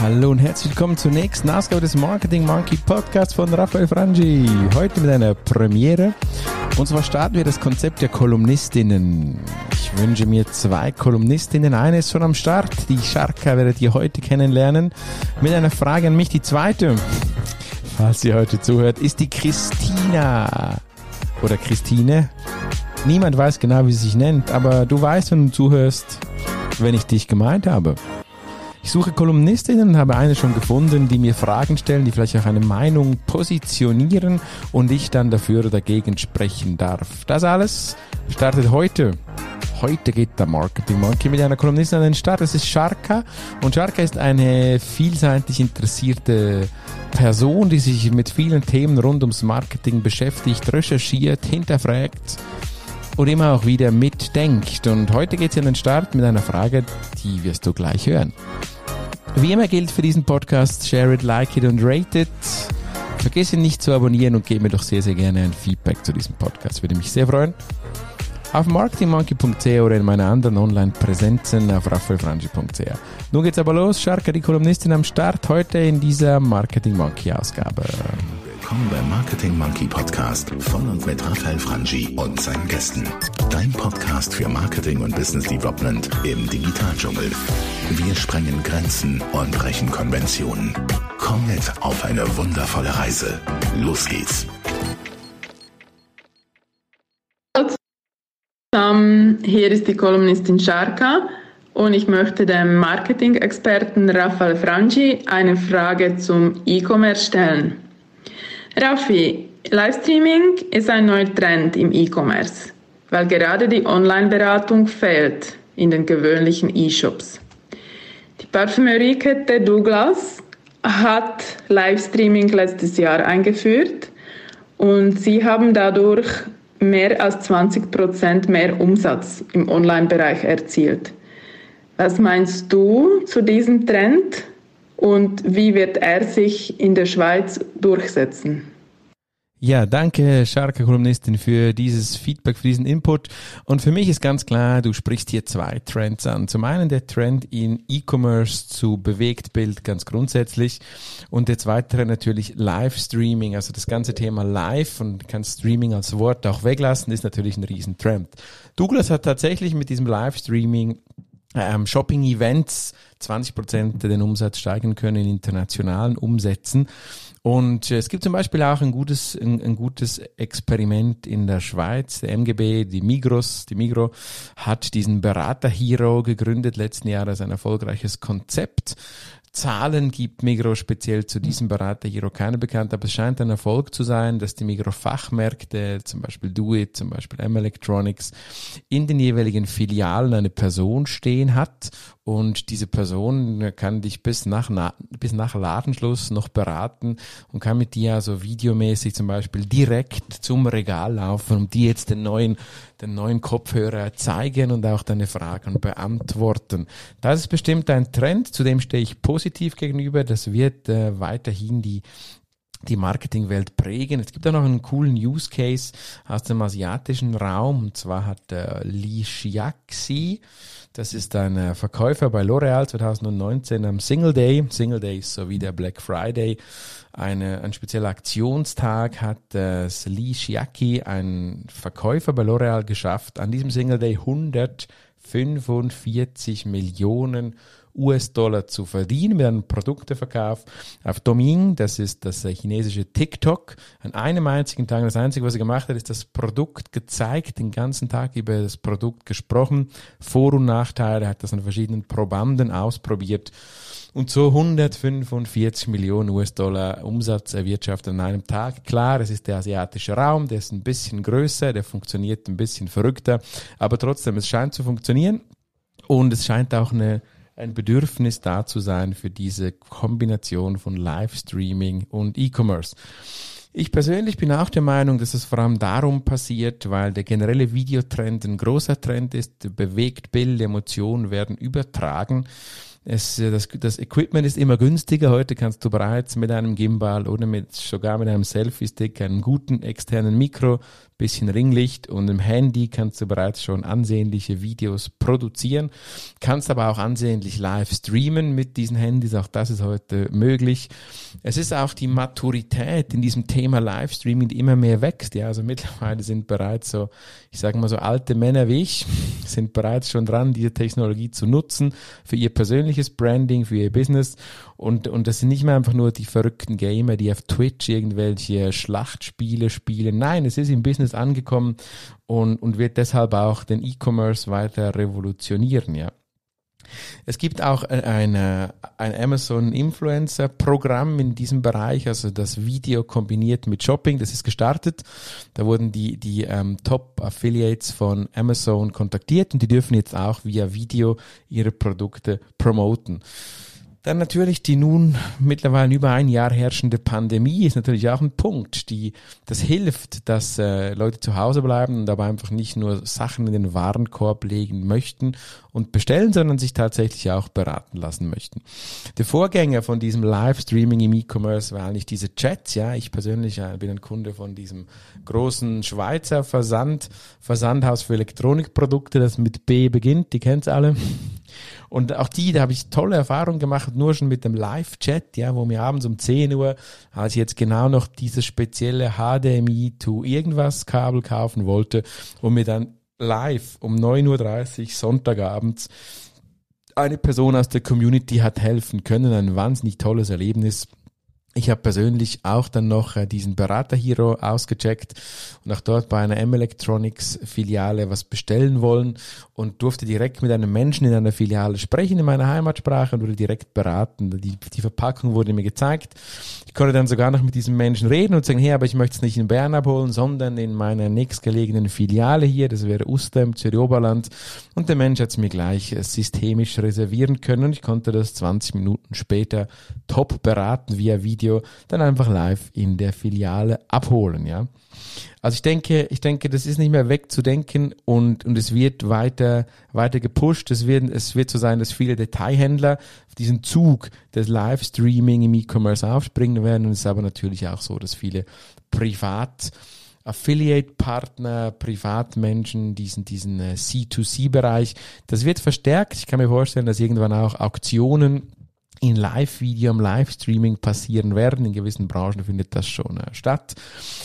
Hallo und herzlich willkommen zur nächsten Ausgabe des Marketing Monkey Podcasts von Raphael Frangi. Heute mit einer Premiere. Und zwar starten wir das Konzept der Kolumnistinnen. Ich wünsche mir zwei Kolumnistinnen. Eine ist schon am Start. Die Sharka werdet ihr heute kennenlernen. Mit einer Frage an mich. Die zweite, falls ihr heute zuhört, ist die Christina. Oder Christine. Niemand weiß genau, wie sie sich nennt, aber du weißt, wenn du zuhörst, wenn ich dich gemeint habe. Ich suche Kolumnistinnen habe eine schon gefunden, die mir Fragen stellen, die vielleicht auch eine Meinung positionieren und ich dann dafür oder dagegen sprechen darf. Das alles startet heute. Heute geht der Marketing Monkey mit einer Kolumnistin an den Start. Das ist Sharka und Sharka ist eine vielseitig interessierte Person, die sich mit vielen Themen rund ums Marketing beschäftigt, recherchiert, hinterfragt und immer auch wieder mitdenkt. Und heute geht sie an den Start mit einer Frage, die wirst du gleich hören. Wie immer gilt für diesen Podcast, share it, like it und rate it. Vergiss ihn nicht zu abonnieren und gib mir doch sehr, sehr gerne ein Feedback zu diesem Podcast. Würde mich sehr freuen. Auf marketingmonkey.ch oder in meiner anderen Online-Präsenzen auf raffaelfrangi.ch. Nun geht's aber los. Scharka, die Kolumnistin am Start, heute in dieser Marketing Monkey Ausgabe. Willkommen beim Marketing Monkey Podcast von und mit Raphael Frangi und seinen Gästen. Dein Podcast für Marketing und Business Development im Digitaldschungel. Wir sprengen Grenzen und brechen Konventionen. Komm mit auf eine wundervolle Reise. Los geht's. Hallo hier ist die Kolumnistin Sharka und ich möchte dem Marketing-Experten Raphael Frangi eine Frage zum E-Commerce stellen. Raffi, Livestreaming ist ein neuer Trend im E-Commerce, weil gerade die Online-Beratung fehlt in den gewöhnlichen E-Shops. Die Parfümeriekette Douglas hat Livestreaming letztes Jahr eingeführt und sie haben dadurch mehr als 20 Prozent mehr Umsatz im Online-Bereich erzielt. Was meinst du zu diesem Trend und wie wird er sich in der Schweiz durchsetzen? Ja, danke, Scharke Kolumnistin, für dieses Feedback, für diesen Input. Und für mich ist ganz klar, du sprichst hier zwei Trends an. Zum einen der Trend in E-Commerce zu Bewegtbild ganz grundsätzlich und der zweite natürlich Live-Streaming, also das ganze Thema Live und kannst Streaming als Wort auch weglassen, ist natürlich ein Riesentrend. Douglas hat tatsächlich mit diesem Live-Streaming ähm, Shopping-Events 20 Prozent den Umsatz steigen können in internationalen Umsätzen. Und äh, es gibt zum Beispiel auch ein gutes, ein, ein, gutes Experiment in der Schweiz. Der MGB, die Migros, die Migro hat diesen Berater Hero gegründet letzten Jahr als ein erfolgreiches Konzept. Zahlen gibt Migro speziell zu diesem Berater Hero keine bekannt, aber es scheint ein Erfolg zu sein, dass die Migro Fachmärkte, zum Beispiel Do-It, zum Beispiel M Electronics, in den jeweiligen Filialen eine Person stehen hat und diese Person kann dich bis nach, bis nach Ladenschluss noch beraten und kann mit dir also videomäßig zum Beispiel direkt zum Regal laufen und dir jetzt den neuen, den neuen Kopfhörer zeigen und auch deine Fragen beantworten. Das ist bestimmt ein Trend, zu dem stehe ich positiv gegenüber. Das wird äh, weiterhin die die Marketingwelt prägen. Es gibt auch noch einen coolen Use Case aus dem asiatischen Raum. Und zwar hat äh, Li Xiaxi, das ist ein äh, Verkäufer bei L'Oreal 2019 am Single Day. Single Day ist so wie der Black Friday. Eine, ein spezieller Aktionstag hat äh, Li Xiaxi, ein Verkäufer bei L'Oreal, geschafft, an diesem Single Day 145 Millionen US-Dollar zu verdienen mit einem Produkteverkauf auf Doming, das ist das äh, chinesische TikTok. An einem einzigen Tag, das Einzige, was er gemacht hat, ist das Produkt gezeigt, den ganzen Tag über das Produkt gesprochen, Vor- und Nachteile, hat das an verschiedenen Probanden ausprobiert und so 145 Millionen US-Dollar Umsatz erwirtschaftet an einem Tag. Klar, es ist der asiatische Raum, der ist ein bisschen größer, der funktioniert ein bisschen verrückter, aber trotzdem, es scheint zu funktionieren und es scheint auch eine ein Bedürfnis da zu sein für diese Kombination von Livestreaming und E-Commerce. Ich persönlich bin auch der Meinung, dass es vor allem darum passiert, weil der generelle Videotrend ein großer Trend ist, bewegt Bild, Emotionen werden übertragen es, das, das Equipment ist immer günstiger. Heute kannst du bereits mit einem Gimbal oder mit, sogar mit einem Selfie-Stick, einem guten externen Mikro bisschen Ringlicht und im Handy kannst du bereits schon ansehnliche Videos produzieren, kannst aber auch ansehnlich live streamen mit diesen Handys, auch das ist heute möglich. Es ist auch die Maturität in diesem Thema Livestreaming, die immer mehr wächst, ja, also mittlerweile sind bereits so, ich sage mal so alte Männer wie ich, sind bereits schon dran, diese Technologie zu nutzen für ihr persönliches Branding, für ihr Business und, und das sind nicht mehr einfach nur die verrückten Gamer, die auf Twitch irgendwelche Schlachtspiele spielen. Nein, es ist im Business angekommen und, und wird deshalb auch den E-Commerce weiter revolutionieren, ja. Es gibt auch ein, ein Amazon Influencer Programm in diesem Bereich, also das Video kombiniert mit Shopping, das ist gestartet. Da wurden die, die ähm, Top Affiliates von Amazon kontaktiert und die dürfen jetzt auch via Video ihre Produkte promoten. Dann natürlich die nun mittlerweile über ein Jahr herrschende Pandemie ist natürlich auch ein Punkt, die das hilft, dass äh, Leute zu Hause bleiben und aber einfach nicht nur Sachen in den Warenkorb legen möchten und bestellen, sondern sich tatsächlich auch beraten lassen möchten. Der Vorgänger von diesem Livestreaming im E-Commerce war eigentlich diese Chats. Ja, ich persönlich äh, bin ein Kunde von diesem großen Schweizer Versand, Versandhaus für Elektronikprodukte, das mit B beginnt. Die kennt's alle. Und auch die, da habe ich tolle Erfahrungen gemacht, nur schon mit dem Live-Chat, ja, wo mir abends um 10 Uhr, als ich jetzt genau noch dieses spezielle HDMI to irgendwas Kabel kaufen wollte, wo mir dann live um 9.30 Uhr Sonntagabends eine Person aus der Community hat helfen können. Ein wahnsinnig tolles Erlebnis. Ich habe persönlich auch dann noch äh, diesen Berater Hero ausgecheckt und auch dort bei einer M-Electronics Filiale was bestellen wollen und durfte direkt mit einem Menschen in einer Filiale sprechen in meiner Heimatsprache und wurde direkt beraten. Die, die Verpackung wurde mir gezeigt. Ich konnte dann sogar noch mit diesem Menschen reden und sagen, hey, aber ich möchte es nicht in Bern abholen, sondern in meiner nächstgelegenen Filiale hier, das wäre Uster im Zürich-Oberland. Und der Mensch hat es mir gleich äh, systemisch reservieren können und ich konnte das 20 Minuten später top beraten via Video, dann einfach live in der Filiale abholen, ja. Also ich denke, ich denke, das ist nicht mehr wegzudenken und, und es wird weiter, weiter gepusht. Es wird, es wird so sein, dass viele Detailhändler diesen Zug des Livestreaming im E-Commerce aufspringen werden. Und es ist aber natürlich auch so, dass viele Privat Affiliate-Partner, Privatmenschen, diesen, diesen äh, C2C-Bereich, das wird verstärkt. Ich kann mir vorstellen, dass irgendwann auch Auktionen in Live-Video, im Livestreaming passieren werden. In gewissen Branchen findet das schon äh, statt.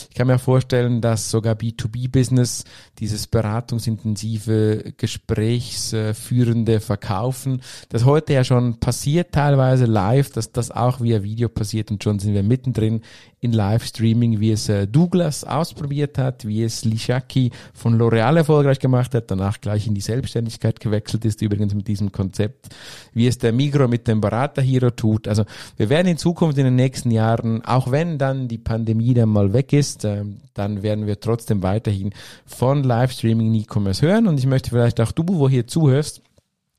Ich kann mir vorstellen, dass sogar B2B-Business dieses beratungsintensive, gesprächsführende Verkaufen, das heute ja schon passiert, teilweise live, dass das auch via Video passiert und schon sind wir mittendrin in Livestreaming, wie es äh, Douglas ausprobiert hat, wie es Lishaki von L'Oreal erfolgreich gemacht hat, danach gleich in die Selbstständigkeit gewechselt ist, übrigens mit diesem Konzept, wie es der Migro mit dem Berater Hero tut. Also wir werden in Zukunft in den nächsten Jahren, auch wenn dann die Pandemie dann mal weg ist, äh, dann werden wir trotzdem weiterhin von Livestreaming in E-Commerce hören und ich möchte vielleicht auch du, wo hier zuhörst,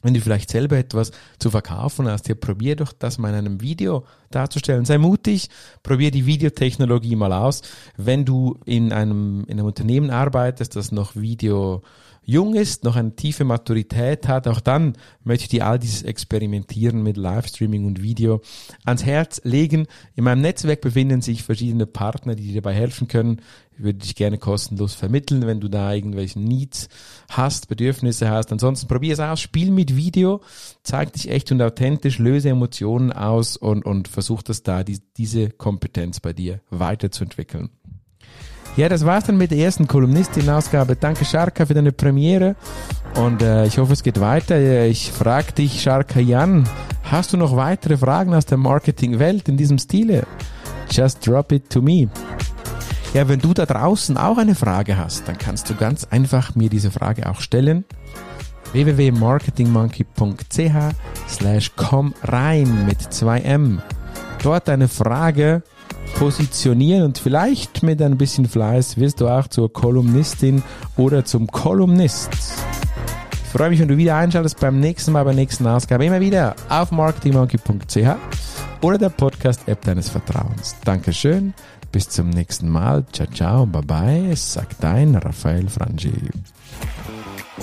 wenn du vielleicht selber etwas zu verkaufen hast, ja, probier doch das mal in einem Video darzustellen. Sei mutig, probier die Videotechnologie mal aus. Wenn du in einem, in einem Unternehmen arbeitest, das noch Video jung ist, noch eine tiefe Maturität hat, auch dann möchte ich dir all dieses Experimentieren mit Livestreaming und Video ans Herz legen. In meinem Netzwerk befinden sich verschiedene Partner, die dir dabei helfen können. Ich würde dich gerne kostenlos vermitteln, wenn du da irgendwelche Needs hast, Bedürfnisse hast. Ansonsten probier es aus, spiel mit Video, zeig dich echt und authentisch, löse Emotionen aus und, und versuch das da, die, diese Kompetenz bei dir weiterzuentwickeln. Ja, das war's dann mit der ersten Kolumnistin-Ausgabe. Danke, Sharka, für deine Premiere. Und äh, ich hoffe, es geht weiter. Ich frage dich, Sharka Jan, hast du noch weitere Fragen aus der Marketingwelt in diesem Stile? Just drop it to me. Ja, wenn du da draußen auch eine Frage hast, dann kannst du ganz einfach mir diese Frage auch stellen www.marketingmonkey.ch slash komm rein mit 2M. Dort eine Frage positionieren und vielleicht mit ein bisschen Fleiß wirst du auch zur Kolumnistin oder zum Kolumnist. Ich freue mich, wenn du wieder einschaltest beim nächsten Mal, bei der nächsten Ausgabe. Immer wieder auf marketingmonkey.ch oder der Podcast-App deines Vertrauens. Dankeschön, bis zum nächsten Mal. Ciao, ciao, bye bye, sagt dein Raphael Frangi.